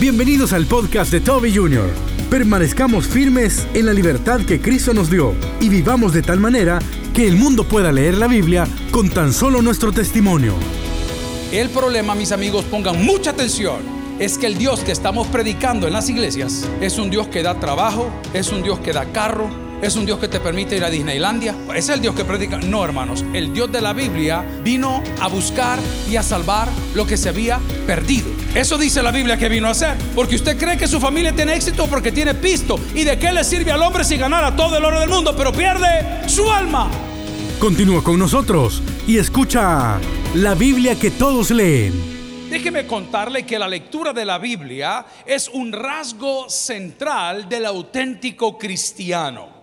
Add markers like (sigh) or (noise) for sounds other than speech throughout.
Bienvenidos al podcast de Toby Jr. Permanezcamos firmes en la libertad que Cristo nos dio y vivamos de tal manera que el mundo pueda leer la Biblia con tan solo nuestro testimonio. El problema, mis amigos, pongan mucha atención, es que el Dios que estamos predicando en las iglesias es un Dios que da trabajo, es un Dios que da carro, es un Dios que te permite ir a Disneylandia. Es el Dios que predica. No, hermanos. El Dios de la Biblia vino a buscar y a salvar lo que se había perdido. Eso dice la Biblia que vino a hacer. Porque usted cree que su familia tiene éxito porque tiene pisto. ¿Y de qué le sirve al hombre si ganara todo el oro del mundo, pero pierde su alma? Continúa con nosotros y escucha la Biblia que todos leen. Déjeme contarle que la lectura de la Biblia es un rasgo central del auténtico cristiano.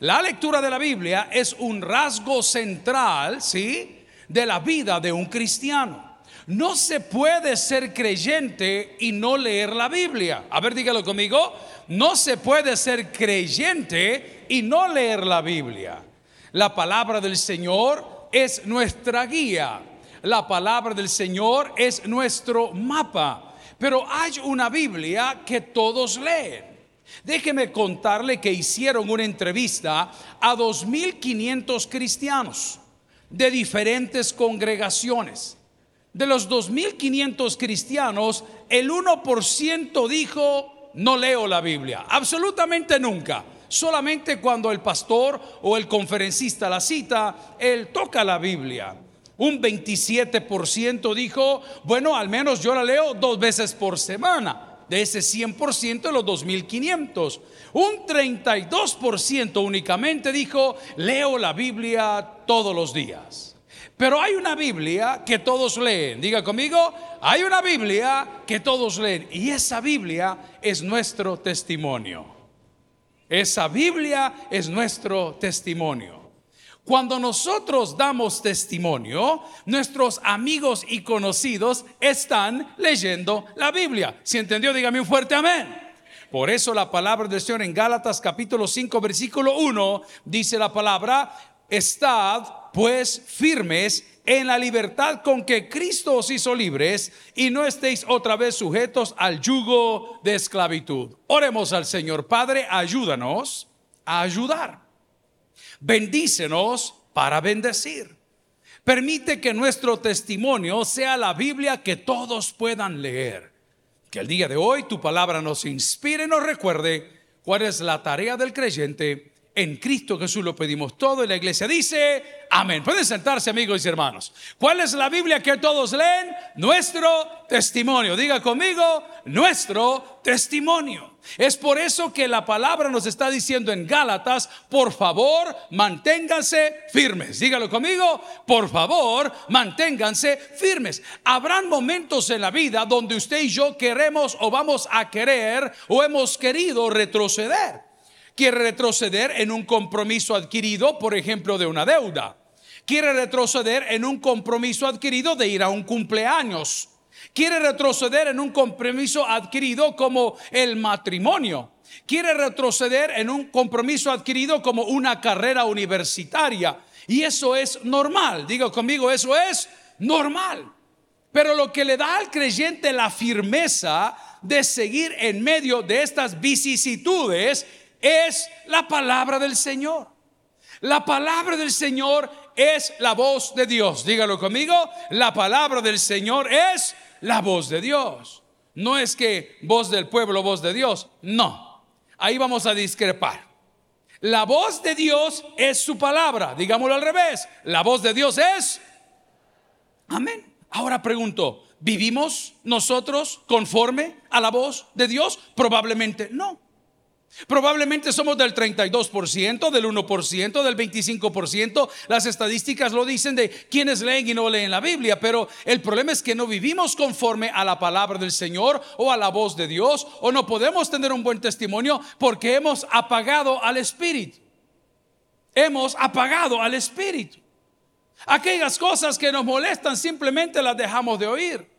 La lectura de la Biblia es un rasgo central, ¿sí? De la vida de un cristiano. No se puede ser creyente y no leer la Biblia. A ver, dígalo conmigo. No se puede ser creyente y no leer la Biblia. La palabra del Señor es nuestra guía. La palabra del Señor es nuestro mapa. Pero hay una Biblia que todos leen. Déjeme contarle que hicieron una entrevista a 2.500 cristianos de diferentes congregaciones. De los 2.500 cristianos, el 1% dijo, no leo la Biblia, absolutamente nunca. Solamente cuando el pastor o el conferencista la cita, él toca la Biblia. Un 27% dijo, bueno, al menos yo la leo dos veces por semana de ese 100% de los 2.500. Un 32% únicamente dijo, leo la Biblia todos los días. Pero hay una Biblia que todos leen. Diga conmigo, hay una Biblia que todos leen. Y esa Biblia es nuestro testimonio. Esa Biblia es nuestro testimonio. Cuando nosotros damos testimonio, nuestros amigos y conocidos están leyendo la Biblia. Si entendió, dígame un fuerte amén. Por eso la palabra del Señor en Gálatas capítulo 5 versículo 1 dice la palabra, estad pues firmes en la libertad con que Cristo os hizo libres y no estéis otra vez sujetos al yugo de esclavitud. Oremos al Señor Padre, ayúdanos a ayudar. Bendícenos para bendecir. Permite que nuestro testimonio sea la Biblia que todos puedan leer. Que el día de hoy tu palabra nos inspire y nos recuerde cuál es la tarea del creyente en Cristo Jesús lo pedimos todo y la iglesia dice, amén. Pueden sentarse amigos y hermanos. ¿Cuál es la Biblia que todos leen? Nuestro testimonio. Diga conmigo, nuestro testimonio. Es por eso que la palabra nos está diciendo en Gálatas, por favor, manténganse firmes. Dígalo conmigo, por favor, manténganse firmes. Habrán momentos en la vida donde usted y yo queremos o vamos a querer o hemos querido retroceder quiere retroceder en un compromiso adquirido, por ejemplo, de una deuda. Quiere retroceder en un compromiso adquirido de ir a un cumpleaños. Quiere retroceder en un compromiso adquirido como el matrimonio. Quiere retroceder en un compromiso adquirido como una carrera universitaria. Y eso es normal. Diga conmigo, eso es normal. Pero lo que le da al creyente la firmeza de seguir en medio de estas vicisitudes es la palabra del Señor. La palabra del Señor es la voz de Dios. Dígalo conmigo. La palabra del Señor es la voz de Dios. No es que voz del pueblo, voz de Dios. No. Ahí vamos a discrepar. La voz de Dios es su palabra. Digámoslo al revés. La voz de Dios es... Amén. Ahora pregunto, ¿vivimos nosotros conforme a la voz de Dios? Probablemente no. Probablemente somos del 32%, del 1%, del 25%. Las estadísticas lo dicen de quienes leen y no leen la Biblia, pero el problema es que no vivimos conforme a la palabra del Señor o a la voz de Dios o no podemos tener un buen testimonio porque hemos apagado al Espíritu. Hemos apagado al Espíritu. Aquellas cosas que nos molestan simplemente las dejamos de oír.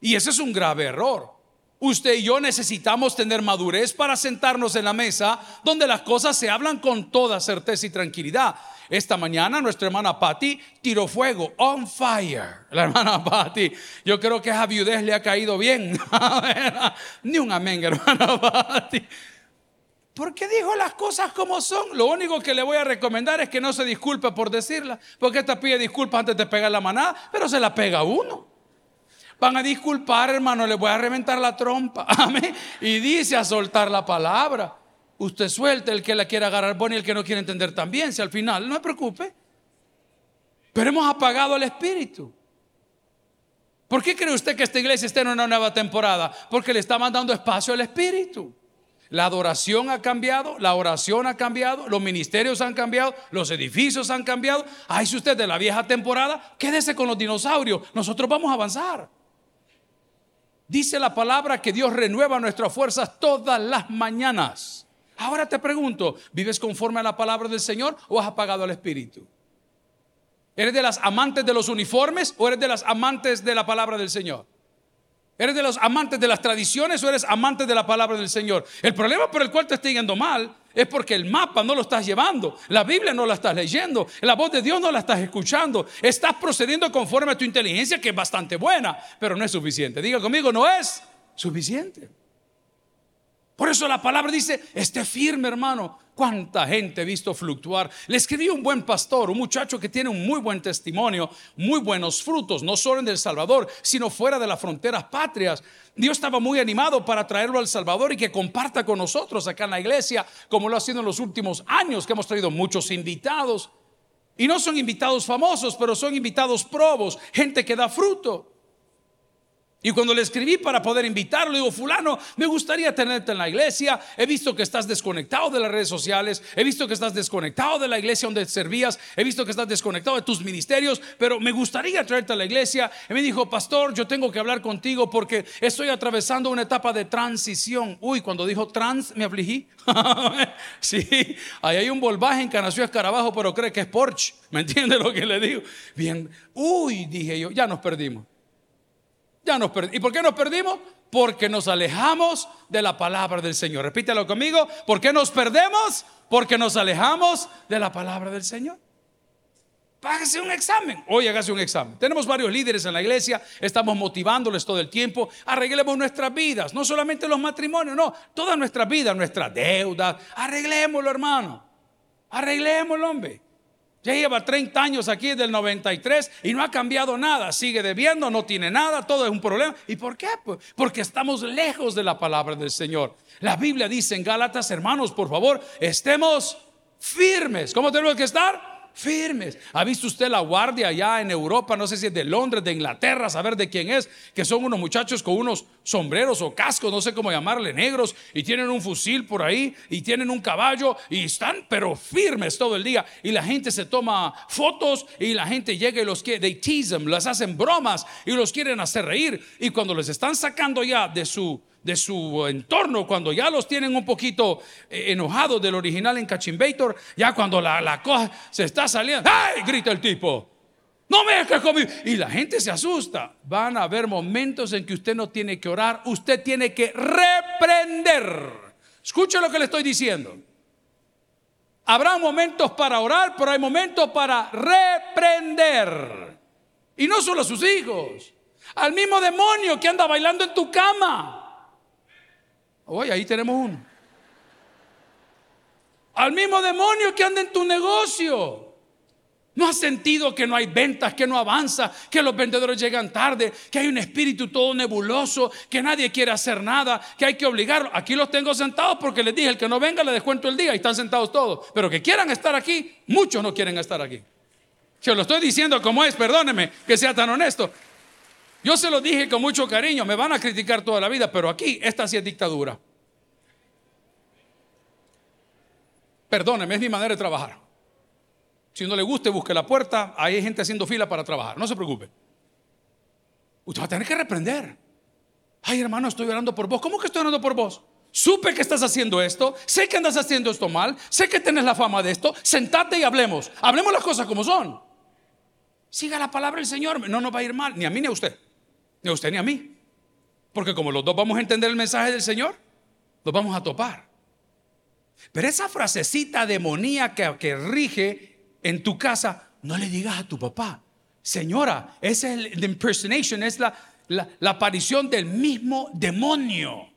Y ese es un grave error. Usted y yo necesitamos tener madurez para sentarnos en la mesa donde las cosas se hablan con toda certeza y tranquilidad. Esta mañana nuestra hermana Patty tiró fuego, on fire. La hermana Patty, yo creo que esa viudez le ha caído bien. (laughs) Ni un amén, hermana Patty. Porque dijo las cosas como son. Lo único que le voy a recomendar es que no se disculpe por decirla. Porque esta pide disculpas antes de pegar la manada, pero se la pega uno. Van a disculpar, hermano, le voy a reventar la trompa. (laughs) Amén. Y dice a soltar la palabra. Usted suelte el que la quiera agarrar bueno y el que no quiere entender también. Si al final, no se preocupe. Pero hemos apagado el espíritu. ¿Por qué cree usted que esta iglesia está en una nueva temporada? Porque le está mandando espacio al espíritu. La adoración ha cambiado, la oración ha cambiado, los ministerios han cambiado, los edificios han cambiado. Ay, si usted de la vieja temporada, quédese con los dinosaurios. Nosotros vamos a avanzar. Dice la palabra que Dios renueva nuestras fuerzas todas las mañanas. Ahora te pregunto, ¿vives conforme a la palabra del Señor o has apagado al Espíritu? ¿Eres de las amantes de los uniformes o eres de las amantes de la palabra del Señor? ¿Eres de los amantes de las tradiciones o eres amante de la palabra del Señor? El problema por el cual te está yendo mal es porque el mapa no lo estás llevando, la Biblia no la estás leyendo, la voz de Dios no la estás escuchando. Estás procediendo conforme a tu inteligencia, que es bastante buena, pero no es suficiente. Diga conmigo, no es suficiente. Por eso la palabra dice, esté firme hermano. ¿Cuánta gente he visto fluctuar? Le escribí un buen pastor, un muchacho que tiene un muy buen testimonio, muy buenos frutos, no solo en El Salvador, sino fuera de las fronteras patrias. Dios estaba muy animado para traerlo al Salvador y que comparta con nosotros acá en la iglesia, como lo ha sido en los últimos años, que hemos traído muchos invitados. Y no son invitados famosos, pero son invitados probos, gente que da fruto. Y cuando le escribí para poder invitarlo, digo, fulano, me gustaría tenerte en la iglesia. He visto que estás desconectado de las redes sociales. He visto que estás desconectado de la iglesia donde servías. He visto que estás desconectado de tus ministerios. Pero me gustaría traerte a la iglesia. Y me dijo, pastor, yo tengo que hablar contigo porque estoy atravesando una etapa de transición. Uy, cuando dijo trans, me afligí. (laughs) sí, ahí hay un volvaje en Canacio Escarabajo, pero cree que es Porsche. ¿Me entiende lo que le digo? Bien, uy, dije yo, ya nos perdimos. Ya nos ¿Y por qué nos perdimos? Porque nos alejamos de la palabra del Señor. Repítelo conmigo. ¿Por qué nos perdemos? Porque nos alejamos de la palabra del Señor. Págase un examen. Hoy hágase un examen. Tenemos varios líderes en la iglesia. Estamos motivándoles todo el tiempo. Arreglemos nuestras vidas. No solamente los matrimonios, no. Toda nuestra vida, nuestras deudas. Arreglémoslo, hermano. Arreglémoslo, hombre. Ya lleva 30 años aquí del 93 y no ha cambiado nada. Sigue debiendo, no tiene nada, todo es un problema. ¿Y por qué? Porque estamos lejos de la palabra del Señor. La Biblia dice en Gálatas, hermanos, por favor, estemos firmes. ¿Cómo tenemos que estar? Firmes. ¿Ha visto usted la guardia allá en Europa? No sé si es de Londres, de Inglaterra, saber de quién es, que son unos muchachos con unos sombreros o cascos, no sé cómo llamarle, negros, y tienen un fusil por ahí, y tienen un caballo, y están pero firmes todo el día. Y la gente se toma fotos, y la gente llega y los quiere, they tease them, las hacen bromas, y los quieren hacer reír. Y cuando les están sacando ya de su de su entorno, cuando ya los tienen un poquito eh, enojados del original en Cachimbator, ya cuando la, la cosa se está saliendo, ¡ay! grita el tipo. No me dejes conmigo. Y la gente se asusta. Van a haber momentos en que usted no tiene que orar, usted tiene que reprender. Escuche lo que le estoy diciendo. Habrá momentos para orar, pero hay momentos para reprender. Y no solo a sus hijos, al mismo demonio que anda bailando en tu cama. Oye, ahí tenemos uno. Al mismo demonio que anda en tu negocio. ¿No has sentido que no hay ventas, que no avanza, que los vendedores llegan tarde, que hay un espíritu todo nebuloso, que nadie quiere hacer nada, que hay que obligarlo? Aquí los tengo sentados porque les dije, el que no venga le descuento el día y están sentados todos. Pero que quieran estar aquí, muchos no quieren estar aquí. Se lo estoy diciendo como es, perdóneme que sea tan honesto. Yo se lo dije con mucho cariño, me van a criticar toda la vida, pero aquí esta sí es dictadura. Perdóneme, es mi manera de trabajar. Si no le guste, busque la puerta, ahí hay gente haciendo fila para trabajar, no se preocupe. Usted va a tener que reprender. Ay, hermano, estoy orando por vos. ¿Cómo que estoy orando por vos? Supe que estás haciendo esto, sé que andas haciendo esto mal, sé que tienes la fama de esto. Sentate y hablemos. Hablemos las cosas como son. Siga la palabra del Señor, no nos va a ir mal, ni a mí ni a usted. Ni a usted ni a mí. Porque como los dos vamos a entender el mensaje del Señor, los vamos a topar. Pero esa frasecita demoníaca que rige en tu casa, no le digas a tu papá, señora, esa es el impersonation, es la aparición del mismo demonio.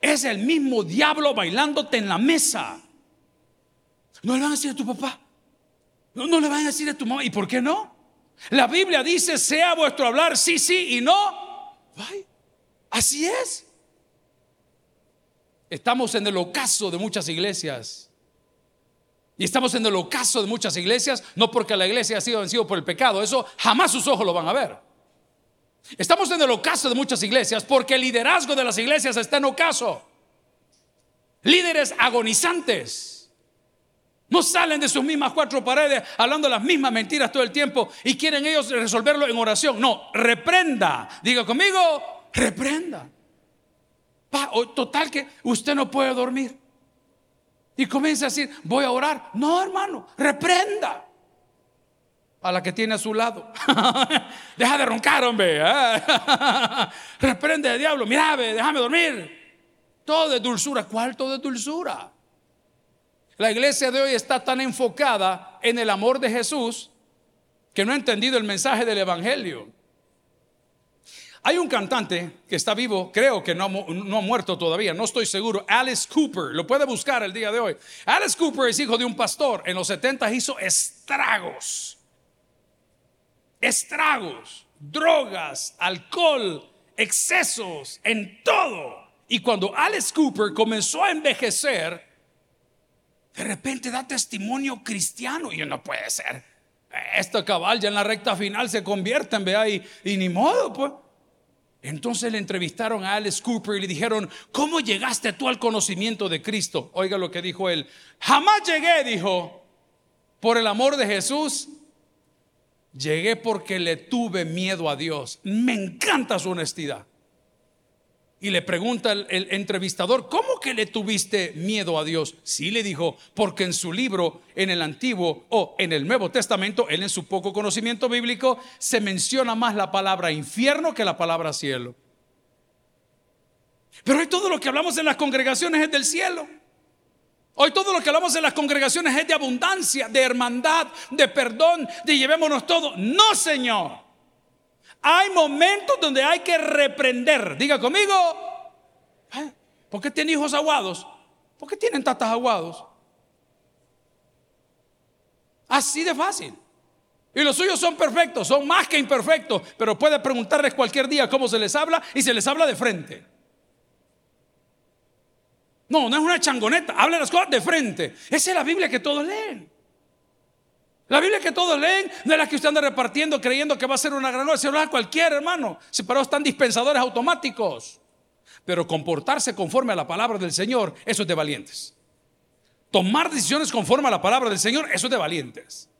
Es el mismo diablo bailándote en la mesa. No le van a decir a tu papá. No, no le van a decir a tu mamá. ¿Y por qué no? La Biblia dice, sea vuestro hablar sí, sí y no. así es. Estamos en el ocaso de muchas iglesias. Y estamos en el ocaso de muchas iglesias, no porque la iglesia ha sido vencida por el pecado, eso jamás sus ojos lo van a ver. Estamos en el ocaso de muchas iglesias porque el liderazgo de las iglesias está en ocaso. Líderes agonizantes no salen de sus mismas cuatro paredes hablando las mismas mentiras todo el tiempo y quieren ellos resolverlo en oración. No, reprenda. Diga conmigo, reprenda. total que usted no puede dormir. Y comienza a decir, voy a orar. No, hermano, reprenda a la que tiene a su lado. (laughs) Deja de roncar, hombre. ¿eh? (laughs) Reprende al diablo. Mira, déjame dormir. Todo de dulzura. ¿Cuál todo de dulzura? La iglesia de hoy está tan enfocada en el amor de Jesús que no ha entendido el mensaje del Evangelio. Hay un cantante que está vivo, creo que no, ha muerto todavía, no estoy seguro, Alice Cooper, lo puede buscar el día de hoy. Alice Cooper es hijo de un pastor, en los 70 hizo estragos, estragos, drogas, alcohol, excesos, en todo. Y cuando Alice Cooper comenzó a envejecer, de repente da testimonio cristiano y no puede ser. Esta cabal ya en la recta final se convierte en vea y, ni modo, pues. Entonces le entrevistaron a Alice Cooper y le dijeron, ¿cómo llegaste tú al conocimiento de Cristo? Oiga lo que dijo él. Jamás llegué, dijo, por el amor de Jesús. Llegué porque le tuve miedo a Dios. Me encanta su honestidad. Y le pregunta el, entrevistador, ¿cómo que le tuviste miedo a Dios? Sí, le dijo, porque en su libro, en el Antiguo o en el Nuevo Testamento, él en su poco conocimiento bíblico, se menciona más la palabra infierno que la palabra cielo. Pero hoy todo lo que hablamos en las congregaciones es del cielo. Hoy todo lo que hablamos en las congregaciones es de abundancia, de hermandad, de perdón, de llevémonos todo. No, Señor. Hay momentos donde hay que reprender. Diga conmigo. ¿Por qué tiene hijos aguados? ¿Por qué tienen tatas aguados? Así de fácil. Y los suyos son perfectos, son más que imperfectos, pero puede preguntarles cualquier día cómo se les habla y se les habla de frente. No, no es una changoneta, habla las cosas de frente. Esa es la Biblia que todos leen. La Biblia que todos leen no es la que usted anda repartiendo creyendo que va a ser una gran obra. Se lo da cualquier hermano. Separados están dispensadores automáticos. Pero comportarse conforme a la palabra del Señor, eso es de valientes. Tomar decisiones conforme a la palabra del Señor, eso es de valientes.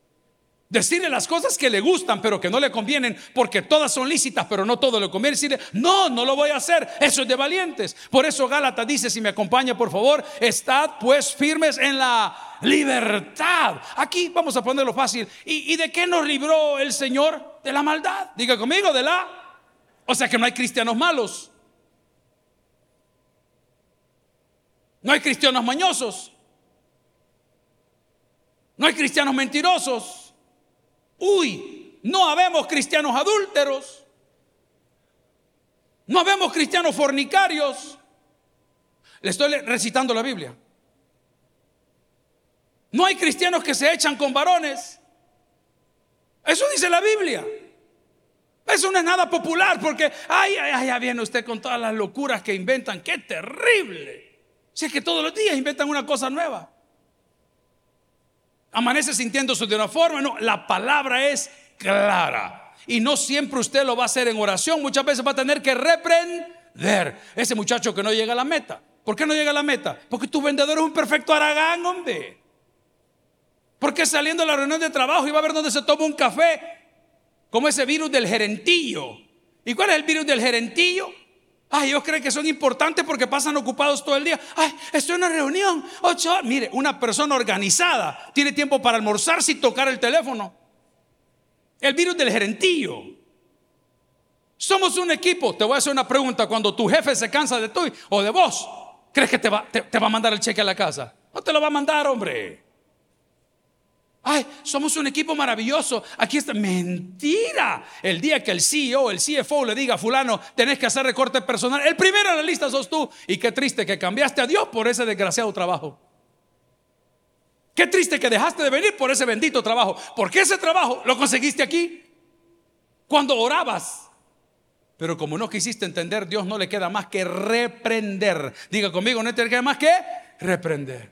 Decirle las cosas que le gustan pero que no le convienen porque todas son lícitas pero no todo le conviene. Decirle, no, no lo voy a hacer. Eso es de valientes. Por eso Gálatas dice, si me acompaña por favor, estad pues firmes en la libertad. Aquí vamos a ponerlo fácil. ¿Y, ¿Y de qué nos libró el Señor? De la maldad. Diga conmigo, de la... O sea que no hay cristianos malos. No hay cristianos mañosos. No hay cristianos mentirosos. Uy, no habemos cristianos adúlteros. No habemos cristianos fornicarios. Le estoy recitando la Biblia. No hay cristianos que se echan con varones. Eso dice la Biblia. Eso no es nada popular porque, ay, ay, ya viene usted con todas las locuras que inventan. ¡Qué terrible! Si es que todos los días inventan una cosa nueva amanece sintiéndose de una forma. No, la palabra es clara. Y no siempre usted lo va a hacer en oración. Muchas veces va a tener que reprender ese muchacho que no llega a la meta. ¿Por qué no llega a la meta? Porque tu vendedor es un perfecto aragán, hombre. Porque saliendo de la reunión de trabajo va a ver dónde se toma un café, como ese virus del gerentillo. ¿Y cuál es el virus del gerentillo? Ay, ellos creen que son importantes porque pasan ocupados todo el día. Ay, estoy en una reunión. Ocho Mire, una persona organizada tiene tiempo para almorzar sin tocar el teléfono. El virus del gerentillo. Somos un equipo. Te voy a hacer una pregunta. Cuando tu jefe se cansa de tú o de vos, ¿crees que te va, te va a mandar el cheque a la casa? No te lo va a mandar, hombre. Ay, somos un equipo maravilloso. Aquí está. Mentira. El día que el CEO, el CFO le diga a fulano, tenés que hacer recorte personal, el primero en la lista sos tú. Y qué triste que cambiaste a Dios por ese desgraciado trabajo. Qué triste que dejaste de venir por ese bendito trabajo. Porque ese trabajo lo conseguiste aquí. Cuando orabas. Pero como no quisiste entender, Dios no le queda más que reprender. Diga conmigo, no te queda más que reprender.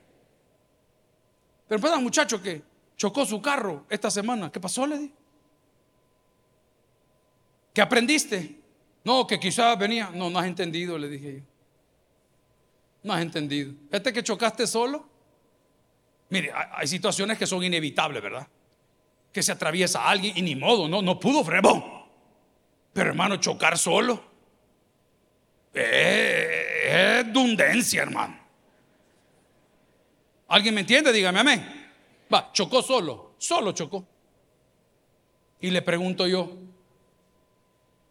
Pero pues muchacho que chocó su carro esta semana. ¿Qué pasó? Le di. ¿Qué aprendiste? No, que quizás venía. No, no has entendido, le dije yo. No has entendido. Este que chocaste solo. Mire, hay situaciones que son inevitables, ¿verdad? Que se atraviesa alguien y ni modo, no, no pudo frenar. Pero hermano, chocar solo. es dundencia, hermano. ¿Alguien me entiende? Dígame amén. Va, chocó solo, solo chocó. Y le pregunto yo,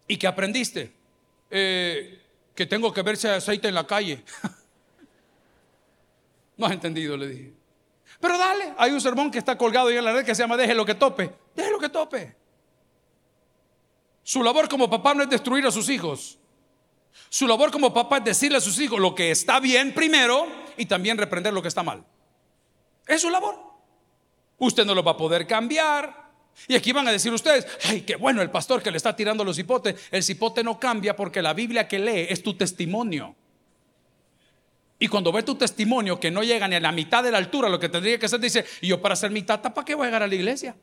¿y qué aprendiste? Eh, que tengo que verse aceite en la calle. (laughs) no has entendido, le dije. Pero dale, hay un sermón que está colgado ahí en la red que se llama Deje lo que tope. Deje lo que tope. Su labor como papá no es destruir a sus hijos. Su labor como papá es decirle a sus hijos lo que está bien primero y también reprender lo que está mal. Es su labor. Usted no lo va a poder cambiar. Y aquí van a decir ustedes, ay, qué bueno el pastor que le está tirando los hipotes. El cipote no cambia porque la Biblia que lee es tu testimonio. Y cuando ve tu testimonio que no llega ni a la mitad de la altura, lo que tendría que hacer, dice, y yo para ser mi tata, ¿para qué voy a llegar a la iglesia?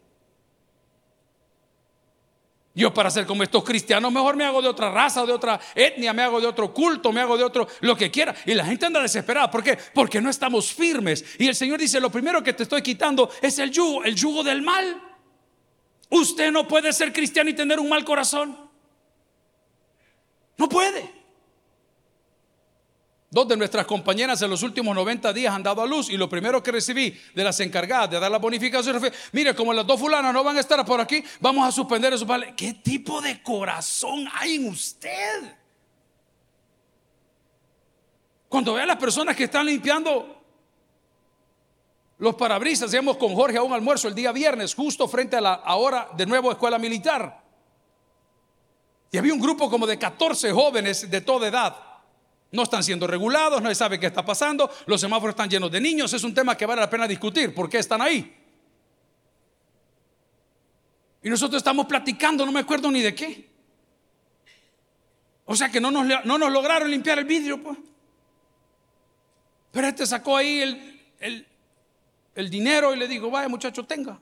Yo para ser como estos cristianos, mejor me hago de otra raza, de otra etnia, me hago de otro culto, me hago de otro, lo que quiera. Y la gente anda desesperada. ¿Por qué? Porque no estamos firmes. Y el Señor dice, lo primero que te estoy quitando es el yugo, el yugo del mal. Usted no puede ser cristiano y tener un mal corazón. No puede. Dos de nuestras compañeras en los últimos 90 días han dado a luz y lo primero que recibí de las encargadas de dar la bonificación fue, mire, como las dos fulanas no van a estar por aquí, vamos a suspender eso. ¿Qué tipo de corazón hay en usted? Cuando ve a las personas que están limpiando los parabrisas, íbamos con Jorge a un almuerzo el día viernes, justo frente a la ahora de nuevo escuela militar. Y había un grupo como de 14 jóvenes de toda edad no están siendo regulados, se sabe qué está pasando, los semáforos están llenos de niños, es un tema que vale la pena discutir, ¿por qué están ahí? Y nosotros estamos platicando, no me acuerdo ni de qué. O sea que no nos, no nos lograron limpiar el vidrio, pues. Pero este sacó ahí el, el, dinero y le digo, vaya muchacho, tenga.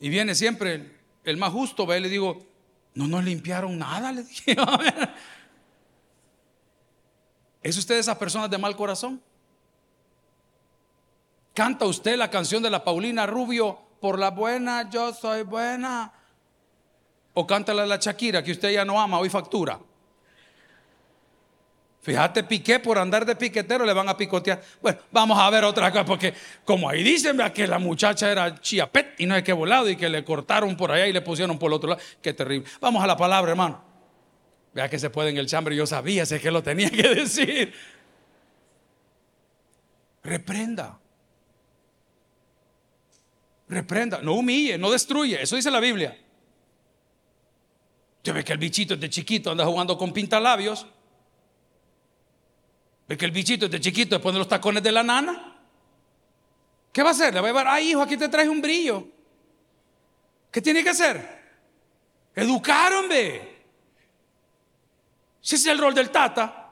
Y viene siempre el, más justo, ve, y le digo, no nos limpiaron nada, le dije. (laughs) ¿Es usted de esas personas de mal corazón? ¿Canta usted la canción de la Paulina Rubio, por la buena yo soy buena? ¿O canta la la Shakira, que usted ya no ama, hoy factura? Fíjate, piqué por andar de piquetero, le van a picotear. Bueno, vamos a ver otra cosa, porque como ahí dicen que la muchacha era chiapet y no hay que volado y que le cortaron por allá y le pusieron por el otro lado. Qué terrible. Vamos a la palabra, hermano. Vea que se puede en el chambre, yo sabía, sé que lo tenía que (laughs) decir. Reprenda. Reprenda, no humille, no destruye, eso dice la Biblia. Usted ve que el bichito de chiquito anda jugando con pintalabios. Ve que el bichito de chiquito después de los tacones de la nana. ¿Qué va a hacer? Le va a llevar, ay hijo, aquí te traes un brillo. ¿Qué tiene que hacer? Educar, hombre. Si ese es el rol del tata.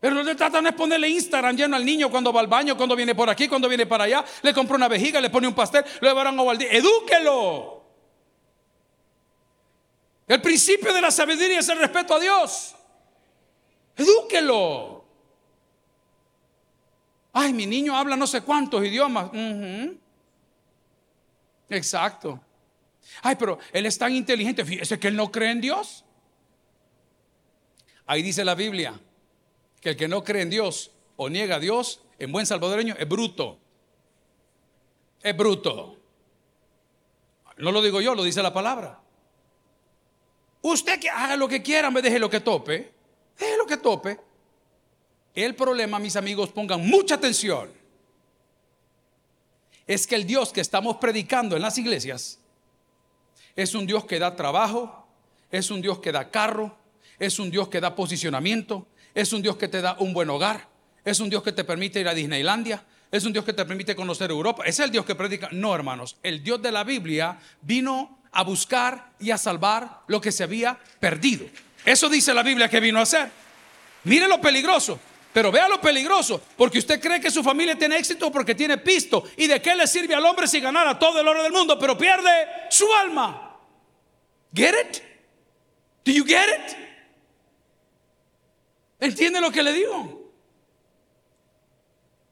El rol del tata no es ponerle Instagram lleno al niño cuando va al baño, cuando viene por aquí, cuando viene para allá. Le compra una vejiga, le pone un pastel, lo llevarán a Valdí. Edúquelo. El principio de la sabiduría es el respeto a Dios. Edúquelo. Ay, mi niño habla no sé cuántos idiomas. Exacto. Ay, pero él es tan inteligente. Fíjese que él no cree en Dios. Ahí dice la Biblia que el que no cree en Dios o niega a Dios, en buen salvadoreño, es bruto. Es bruto. No lo digo yo, lo dice la palabra. Usted que haga lo que quiera, me deje lo que tope. Deje lo que tope. El problema, mis amigos, pongan mucha atención. es que el Dios que estamos predicando en las iglesias es un Dios que da trabajo, es un Dios que da carro, es un Dios que da posicionamiento, es un Dios que te da un buen hogar, es un Dios que te permite ir a Disneylandia, es un Dios que te permite conocer Europa. Es el Dios que predica. No, hermanos, el Dios de la Biblia vino a buscar y a salvar lo que se había perdido. Eso dice la Biblia que vino a hacer. Mire lo peligroso. Pero vea lo peligroso, porque usted cree que su familia tiene éxito porque tiene pisto. ¿Y de qué le sirve al hombre si ganara todo el oro del mundo, pero pierde su alma? ¿Get it? Do you get it? ¿Entiende lo que le digo?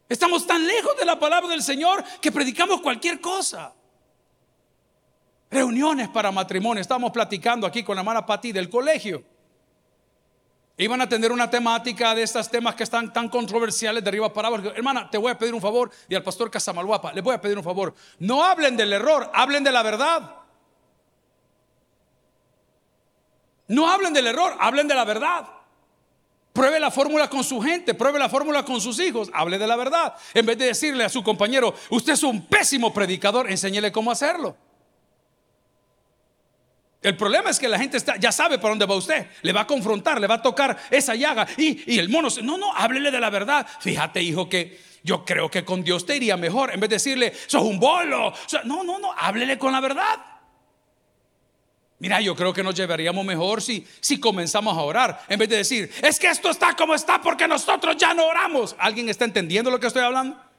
Estamos tan lejos de la palabra del Señor que predicamos cualquier cosa. Reuniones para matrimonio. Estábamos platicando aquí con la hermana Pati del colegio. Iban a tener una temática de estos temas que están tan controversiales de arriba para abajo. Hermana, te voy a pedir un favor. Y al pastor Casamalguapa, le voy a pedir un favor. No hablen del error, hablen de la verdad. No hablen del error, hablen de la verdad. Pruebe la fórmula con su gente, pruebe la fórmula con sus hijos, hable de la verdad. En vez de decirle a su compañero, usted es un pésimo predicador, enséñele cómo hacerlo. El problema es que la gente está, ya sabe para dónde va usted. Le va a confrontar, le va a tocar esa llaga. Y, el mono, no, no, háblele de la verdad. Fíjate, hijo, que yo creo que con Dios te iría mejor. En vez de decirle, sos un bolo. no, no, no, háblele con la verdad. Mira, yo creo que nos llevaríamos mejor si, si comenzamos a orar. En vez de decir, es que esto está como está porque nosotros ya no oramos. ¿Alguien está entendiendo lo que estoy hablando?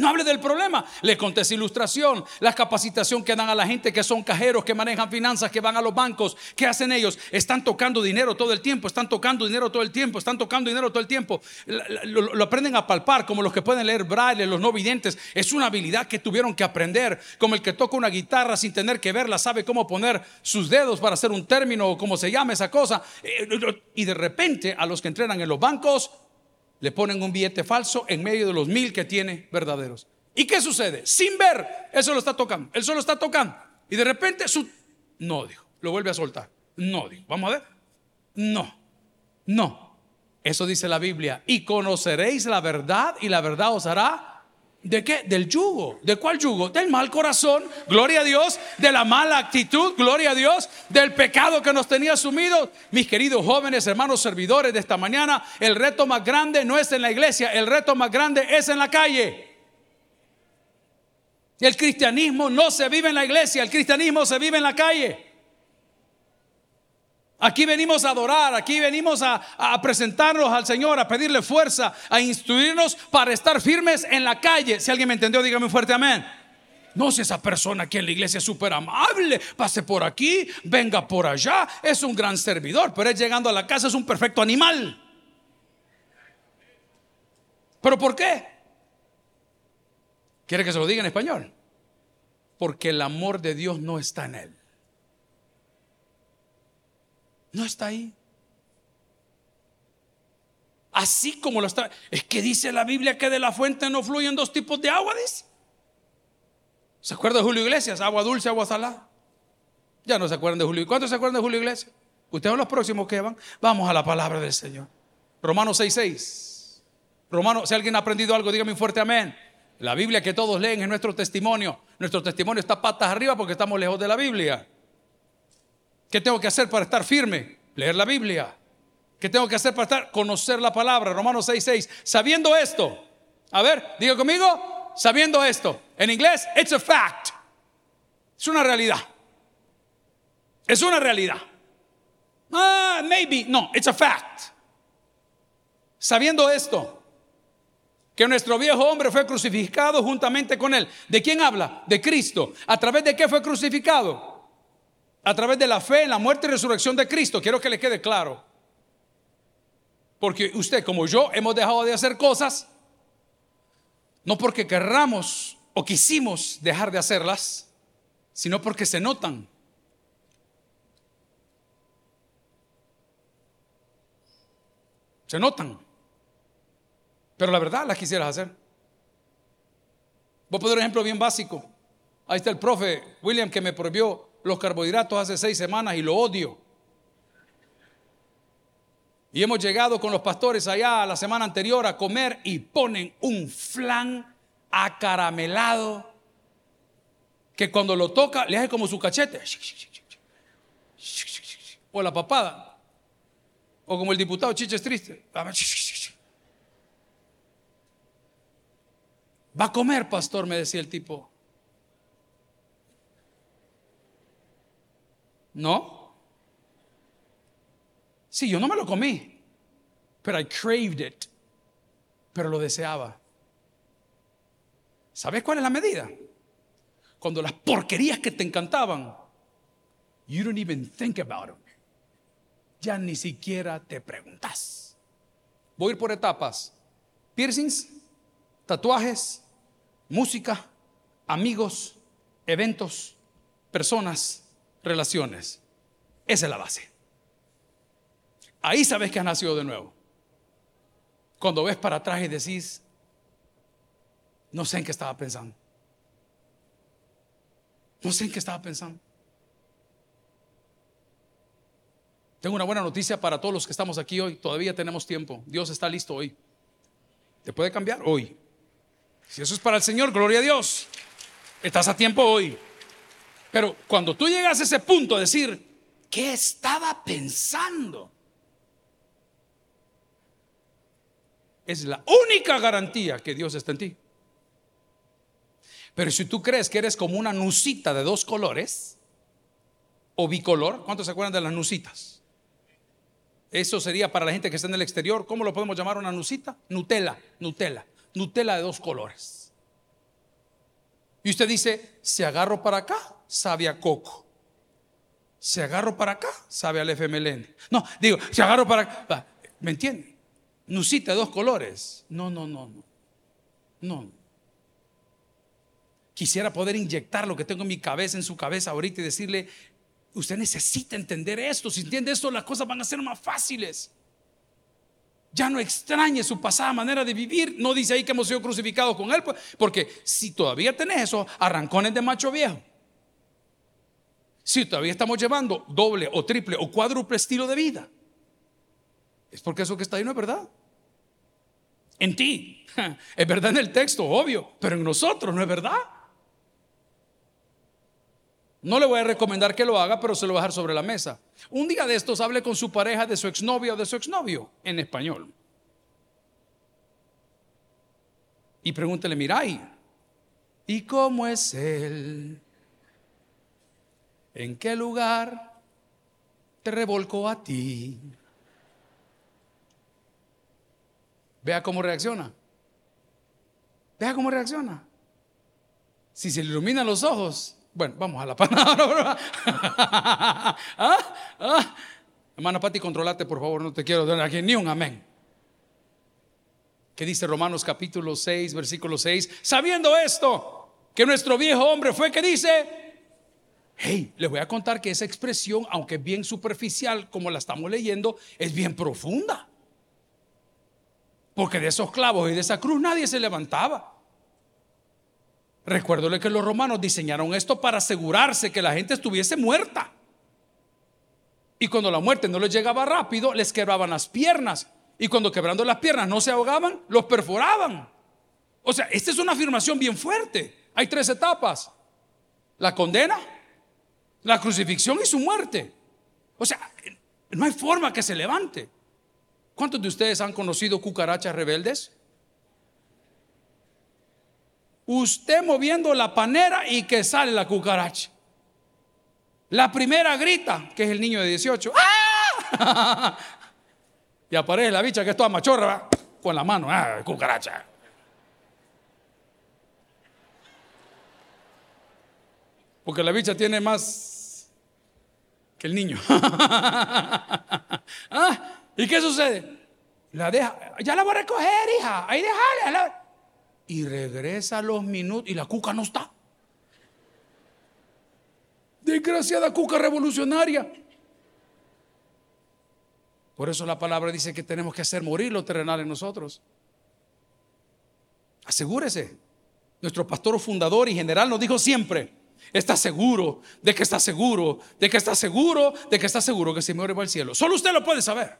No hable del problema. Le conté ilustración, la capacitación que dan a la gente que son cajeros, que manejan finanzas, que van a los bancos. ¿Qué hacen ellos? Están tocando dinero todo el tiempo, están tocando dinero todo el tiempo, están tocando dinero todo el tiempo. Lo, aprenden a palpar, como los que pueden leer braille, los no videntes. Es una habilidad que tuvieron que aprender, como el que toca una guitarra sin tener que verla, sabe cómo poner sus dedos para hacer un término o como se llama esa cosa. Eh, y de repente a los que entrenan en los bancos, le ponen un billete falso en medio de los mil que tiene verdaderos. ¿Y qué sucede? Sin ver, eso lo está tocando, él solo está tocando. Y de repente su... No, dijo, lo vuelve a soltar. No, dijo, vamos a ver. No, no. Eso dice la Biblia. Y conoceréis la verdad y la verdad os hará ¿De qué? Del yugo. ¿De cuál yugo? Del mal corazón, gloria a Dios, de la mala actitud, gloria a Dios, del pecado que nos tenía sumidos. Mis queridos jóvenes, hermanos servidores de esta mañana, el reto más grande no es en la iglesia, el reto más grande es en la calle. El cristianismo no se vive en la iglesia, el cristianismo se vive en la calle. Aquí venimos a adorar, aquí venimos a, presentarnos al Señor, a pedirle fuerza, a instruirnos para estar firmes en la calle. Si alguien me entendió, dígame un fuerte amén. No si esa persona aquí en la iglesia es súper amable, pase por aquí, venga por allá, es un gran servidor, pero es llegando a la casa es un perfecto animal. ¿Pero por qué? ¿Quiere que se lo diga en español? Porque el amor de Dios no está en él. No está ahí. Así como lo está. Es que dice la Biblia que de la fuente no fluyen dos tipos de agua. ¿Se acuerda de Julio Iglesias? Agua dulce, agua salada. Ya no se acuerdan de Julio. ¿Cuántos se acuerdan de Julio Iglesias? Ustedes son los próximos que van. Vamos a la palabra del Señor. Romanos 6:6. Romanos, si alguien ha aprendido algo, dígame un fuerte amén. La Biblia que todos leen es nuestro testimonio. Nuestro testimonio está patas arriba porque estamos lejos de la Biblia. ¿Qué tengo que hacer para estar firme? Leer la Biblia. ¿Qué tengo que hacer para estar? Conocer la palabra. Romanos 6:6. Sabiendo esto. A ver, diga conmigo. Sabiendo esto. En inglés, it's a fact. Es una realidad. Es una realidad. Ah, maybe. No, it's a fact. Sabiendo esto, que nuestro viejo hombre fue crucificado juntamente con él. ¿De quién habla? De Cristo. ¿A través de qué fue crucificado? A través de la fe en la muerte y resurrección de Cristo. Quiero que le quede claro. Porque usted como yo hemos dejado de hacer cosas, no porque querramos o quisimos dejar de hacerlas, sino porque se notan. Se notan. Pero la verdad las quisieras hacer. Voy a poner un ejemplo bien básico. Ahí está el profe William que me prohibió los carbohidratos hace seis semanas y lo odio. Y hemos llegado con los pastores allá la semana anterior a comer y ponen un flan acaramelado, que cuando lo toca le hace como su cachete. O la papada. O como el diputado Chiches Triste. Va a comer, pastor, me decía el tipo. ¿No? Sí, yo no me lo comí, pero I craved it, pero lo deseaba. ¿Sabes cuál es la medida? Cuando las porquerías que te encantaban, you don't even think about them. Ya ni siquiera te preguntas. Voy a ir por etapas. Piercings, tatuajes, música, amigos, eventos, personas, relaciones. Esa es la base. Ahí sabes que has nacido de nuevo. Cuando ves para atrás y decís, no sé en qué estaba pensando. No sé en qué estaba pensando. Tengo una buena noticia para todos los que estamos aquí hoy. Todavía tenemos tiempo. Dios está listo hoy. ¿Te puede cambiar hoy? Si eso es para el Señor, gloria a Dios. Estás a tiempo hoy. Pero cuando tú llegas a ese punto de decir, ¿qué estaba pensando? Es la única garantía que Dios está en ti. Pero si tú crees que eres como una nucita de dos colores o bicolor, ¿cuántos se acuerdan de las nucitas? Eso sería para la gente que está en el exterior, ¿cómo lo podemos llamar una nucita? Nutella, Nutella, Nutella de dos colores. Y usted dice, si agarro para acá, sabe a coco. Si agarro para acá, sabe al FMLN. No, digo, si agarro para acá, ¿me entiende? Nucita de dos colores. No, no, no, no. No. Quisiera poder inyectar lo que tengo en mi cabeza, en su cabeza ahorita y decirle, usted necesita entender esto. Si entiende esto, las cosas van a ser más fáciles. Ya no extrañe su pasada manera de vivir. No dice ahí que hemos sido crucificados con Él, pues, porque si todavía tenés esos arrancones de macho viejo, si todavía estamos llevando doble o triple o cuádruple estilo de vida, es porque eso que está ahí no es verdad. En ti, (laughs) es verdad en el texto, obvio, pero en nosotros no es verdad. No le voy a recomendar que lo haga, pero se lo voy a dejar sobre la mesa. Un día de estos hable con su pareja de su exnovia o de su exnovio en español. Y pregúntele, miray, ¿y cómo es él? ¿En qué lugar te revolcó a ti? Vea cómo reacciona. Vea cómo reacciona. Si se le iluminan los ojos, bueno, vamos a la (laughs) palabra. (laughs) ¿Ah? ¿Ah? Hermana Pati, controlate, por favor, no te quiero dar aquí ni un amén. ¿Qué dice Romanos capítulo 6, versículo 6? Sabiendo esto, que nuestro viejo hombre fue que dice, hey, les voy a contar que esa expresión, aunque bien superficial, como la estamos leyendo, es bien profunda. Porque de esos clavos y de esa cruz nadie se levantaba. Recuérdole que los romanos diseñaron esto para asegurarse que la gente estuviese muerta. Y cuando la muerte no les llegaba rápido, les quebraban las piernas. Y cuando quebrando las piernas no se ahogaban, los perforaban. O sea, esta es una afirmación bien fuerte. Hay tres etapas. La condena, la crucifixión y su muerte. O sea, no hay forma que se levante. ¿Cuántos de ustedes han conocido cucarachas rebeldes? Usted moviendo la panera y que sale la cucaracha. La primera grita, que es el niño de 18. ¡Ah! (laughs) y aparece la bicha que es toda machorra, con la mano, ¡ah, cucaracha! Porque la bicha tiene más que el niño. (laughs) ¿Ah? ¿Y qué sucede? La deja, ya la voy a recoger, hija. Ahí déjala y regresa a los minutos y la cuca no está. Desgraciada cuca revolucionaria. Por eso la palabra dice que tenemos que hacer morir lo terrenal en nosotros. Asegúrese. Nuestro pastor fundador y general nos dijo siempre, está seguro de que está seguro, de que está seguro, de que está seguro que se muere va al cielo. Solo usted lo puede saber.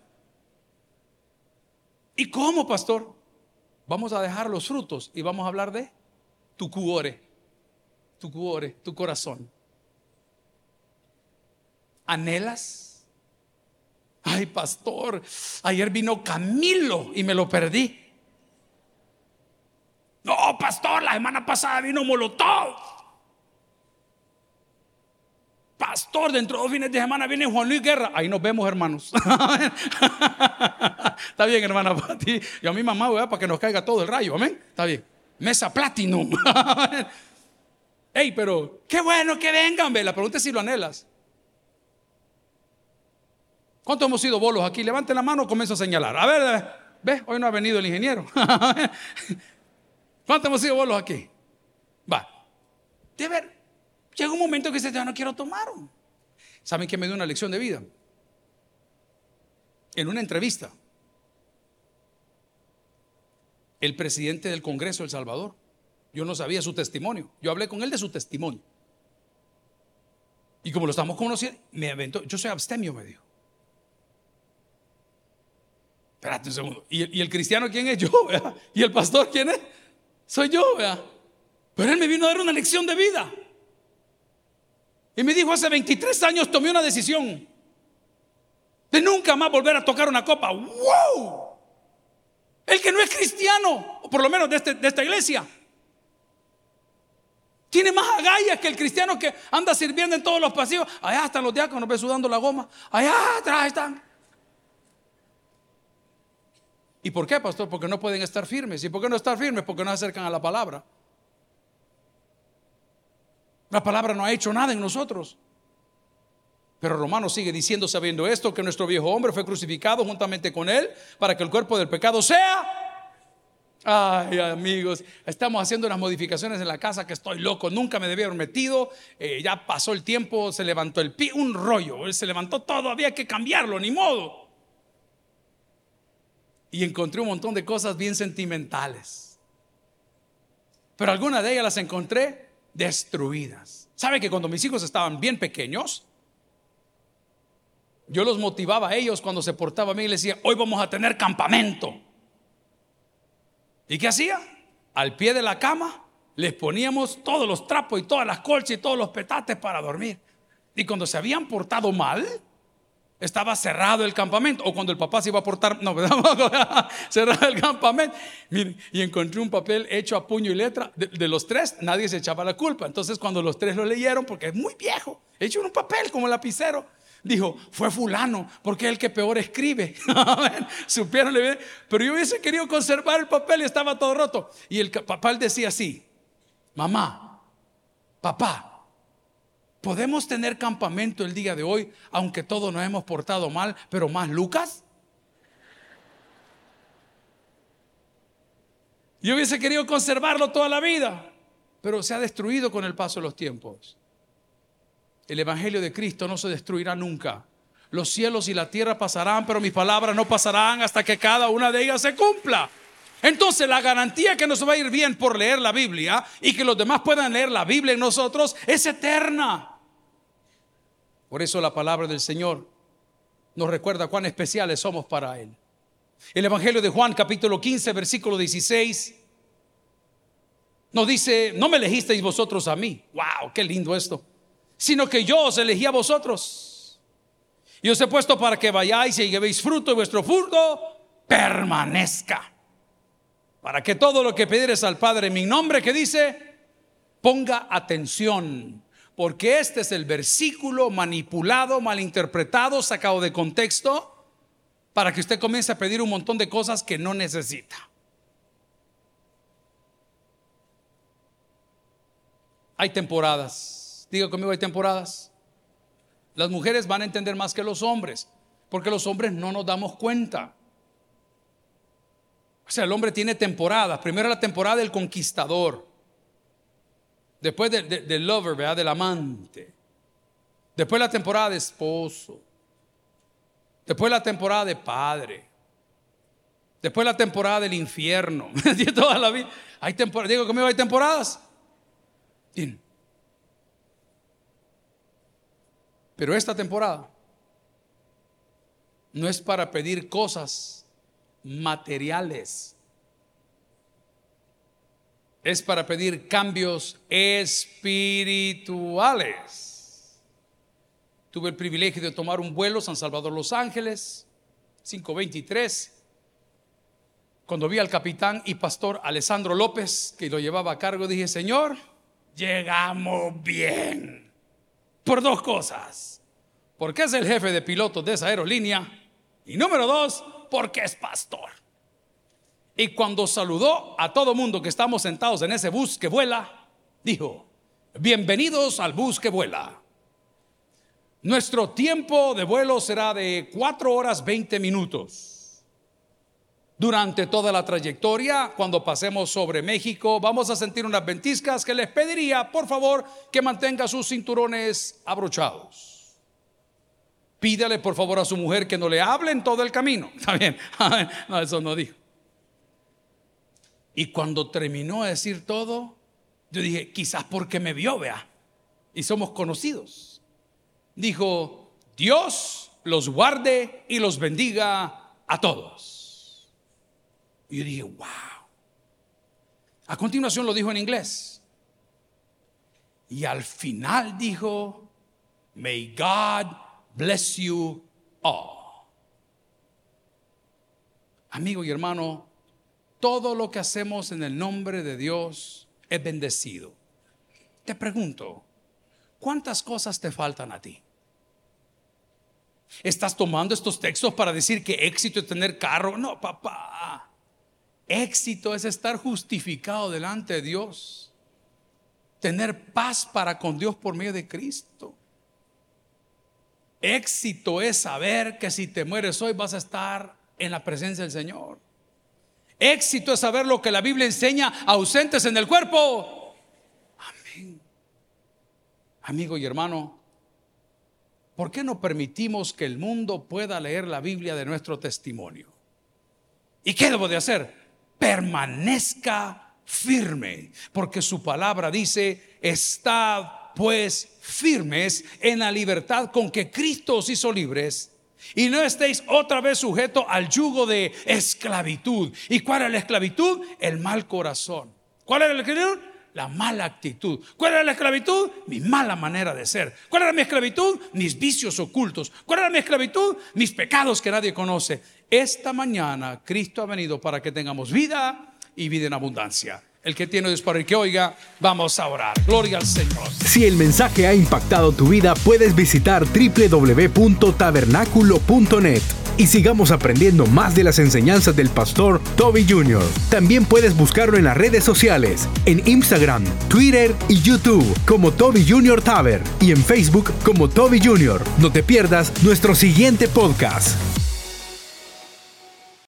¿Y cómo, pastor? Vamos a dejar los frutos y vamos a hablar de tu cuore, tu cuore, tu corazón. ¿Anhelas? Ay, pastor, ayer vino Camilo y me lo perdí. No, pastor, la semana pasada vino Molotov. Pastor, dentro de dos fines de semana viene Juan Luis Guerra. Ahí nos vemos, hermanos. (laughs) Está bien, hermana ti Y a mi mamá, voy para que nos caiga todo el rayo. Amén. Está bien. Mesa Platinum. (laughs) Ey, pero qué bueno que vengan. Ve. La pregunta es si lo anhelas. ¿Cuántos hemos sido bolos aquí? Levante la mano, comienzo a señalar. A ver, ve, hoy no ha venido el ingeniero. (laughs) ¿Cuántos hemos sido bolos aquí? Va. De ver, llega un momento que dice, ya no quiero tomar. ¿Saben que me dio una lección de vida? En una entrevista, el presidente del Congreso de El Salvador, yo no sabía su testimonio, yo hablé con él de su testimonio. Y como lo estamos conociendo, me aventó, yo soy abstemio, me dijo. Espérate un segundo. ¿Y el, cristiano quién es? (laughs) Yo, ¿Y el pastor quién es? Soy yo, vea. Pero él me vino a dar una lección de vida. Y me dijo, hace 23 años tomé una decisión de nunca más volver a tocar una copa. ¡Wow! El que no es cristiano, o por lo menos de, este, de esta iglesia, tiene más agallas que el cristiano que anda sirviendo en todos los pasillos. Allá están los diáconos, ve sudando la goma. Allá atrás están. ¿Y por qué, pastor? Porque no pueden estar firmes. ¿Y por qué no estar firmes? Porque no se acercan a la palabra. La palabra no ha hecho nada en nosotros. Pero Romano sigue diciendo, sabiendo esto, que nuestro viejo hombre fue crucificado juntamente con él para que el cuerpo del pecado sea. Ay, amigos, estamos haciendo unas modificaciones en la casa que estoy loco, nunca me debía haber metido, eh, ya pasó el tiempo, se levantó el pie, un rollo, se levantó todo, había que cambiarlo, ni modo y encontré un montón de cosas bien sentimentales. Pero algunas de ellas las encontré destruidas. ¿Sabe que cuando mis hijos estaban bien pequeños, yo los motivaba a ellos cuando se portaban bien y les decía, hoy vamos a tener campamento. ¿Y qué hacía? Al pie de la cama les poníamos todos los trapos y todas las colchas y todos los petates para dormir. Y cuando se habían portado mal, estaba cerrado el campamento. O cuando el papá se iba a portar, no, (laughs) cerrado el campamento. Miren, y encontré un papel hecho a puño y letra. De, los tres, nadie se echaba la culpa. Entonces, cuando los tres lo leyeron, porque es muy viejo, hecho en un papel como lapicero, dijo: Fue Fulano, porque es el que peor escribe. (laughs) Supieron, pero yo hubiese querido conservar el papel y estaba todo roto. Y el papá decía así: Mamá, papá, ¿Podemos tener campamento el día de hoy, aunque todos nos hemos portado mal, pero más Lucas? Yo hubiese querido conservarlo toda la vida, pero se ha destruido con el paso de los tiempos. El Evangelio de Cristo no se destruirá nunca. Los cielos y la tierra pasarán, pero mis palabras no pasarán hasta que cada una de ellas se cumpla. Entonces la garantía que nos va a ir bien por leer la Biblia y que los demás puedan leer la Biblia en nosotros es eterna. Por eso la palabra del Señor nos recuerda cuán especiales somos para Él. El Evangelio de Juan capítulo 15 versículo 16 nos dice, no me elegisteis vosotros a mí. ¡Wow! ¡Qué lindo esto! Sino que yo os elegí a vosotros. Y os he puesto para que vayáis y llevéis fruto y vuestro fruto permanezca. Para que todo lo que pidieres al Padre en mi nombre, que dice, ponga atención porque este es el versículo manipulado, malinterpretado, sacado de contexto, para que usted comience a pedir un montón de cosas que no necesita. Hay temporadas. Diga conmigo, hay temporadas. Las mujeres van a entender más que los hombres, porque los hombres no nos damos cuenta. O sea, el hombre tiene temporadas. Primero la temporada del conquistador. Después del lover, ¿verdad? Del amante. Después la temporada de esposo. Después la temporada de padre. Después la temporada del infierno. (laughs) Toda la vida. Hay temporadas. Digo conmigo, hay temporadas. Pero esta temporada no es para pedir cosas materiales es para pedir cambios espirituales. Tuve el privilegio de tomar un vuelo San Salvador Los Ángeles, 523. Cuando vi al capitán y pastor Alessandro López, que lo llevaba a cargo, dije, Señor, llegamos bien. Por dos cosas. Porque es el jefe de pilotos de esa aerolínea. Y número dos, porque es pastor. Y cuando saludó a todo mundo que estamos sentados en ese bus que vuela, dijo, bienvenidos al bus que vuela. Nuestro tiempo de vuelo será de 4 horas 20 minutos. Durante toda la trayectoria, cuando pasemos sobre México, vamos a sentir unas ventiscas que les pediría, por favor, que mantenga sus cinturones abrochados. Pídale, por favor, a su mujer que no le hable en todo el camino. (laughs) Está bien, (laughs) no, eso no dijo. Y cuando terminó de decir todo, yo dije, quizás porque me vio, vea, y somos conocidos. Dijo, Dios los guarde y los bendiga a todos. Y yo dije, wow. A continuación lo dijo en inglés. Y al final dijo, May God bless you all. Amigo y hermano, todo lo que hacemos en el nombre de Dios es bendecido. Te pregunto, ¿cuántas cosas te faltan a ti? ¿Estás tomando estos textos para decir que éxito es tener carro? No, papá. Éxito es estar justificado delante de Dios. Tener paz para con Dios por medio de Cristo. Éxito es saber que si te mueres hoy vas a estar en la presencia del Señor. Éxito es saber lo que la Biblia enseña ausentes en el cuerpo. Amén. Amigo y hermano, ¿por qué no permitimos que el mundo pueda leer la Biblia de nuestro testimonio? ¿Y qué debo de hacer? Permanezca firme, porque su palabra dice, estad pues firmes en la libertad con que Cristo os hizo libres y no estéis otra vez sujetos al yugo de esclavitud. ¿Y cuál era la esclavitud? El mal corazón. ¿Cuál era la esclavitud? La mala actitud. ¿Cuál era la esclavitud? Mi mala manera de ser. ¿Cuál era mi esclavitud? Mis vicios ocultos. ¿Cuál era mi esclavitud? Mis pecados que nadie conoce. Esta mañana Cristo ha venido para que tengamos vida y vida en abundancia. El que tiene Dios para que oiga, vamos a orar. Gloria al Señor. Si el mensaje ha impactado tu vida, puedes visitar www.tabernaculo.net y sigamos aprendiendo más de las enseñanzas del pastor Toby Jr. También puedes buscarlo en las redes sociales, en Instagram, Twitter y YouTube como Toby Jr. Taber y en Facebook como Toby Jr. No te pierdas nuestro siguiente podcast.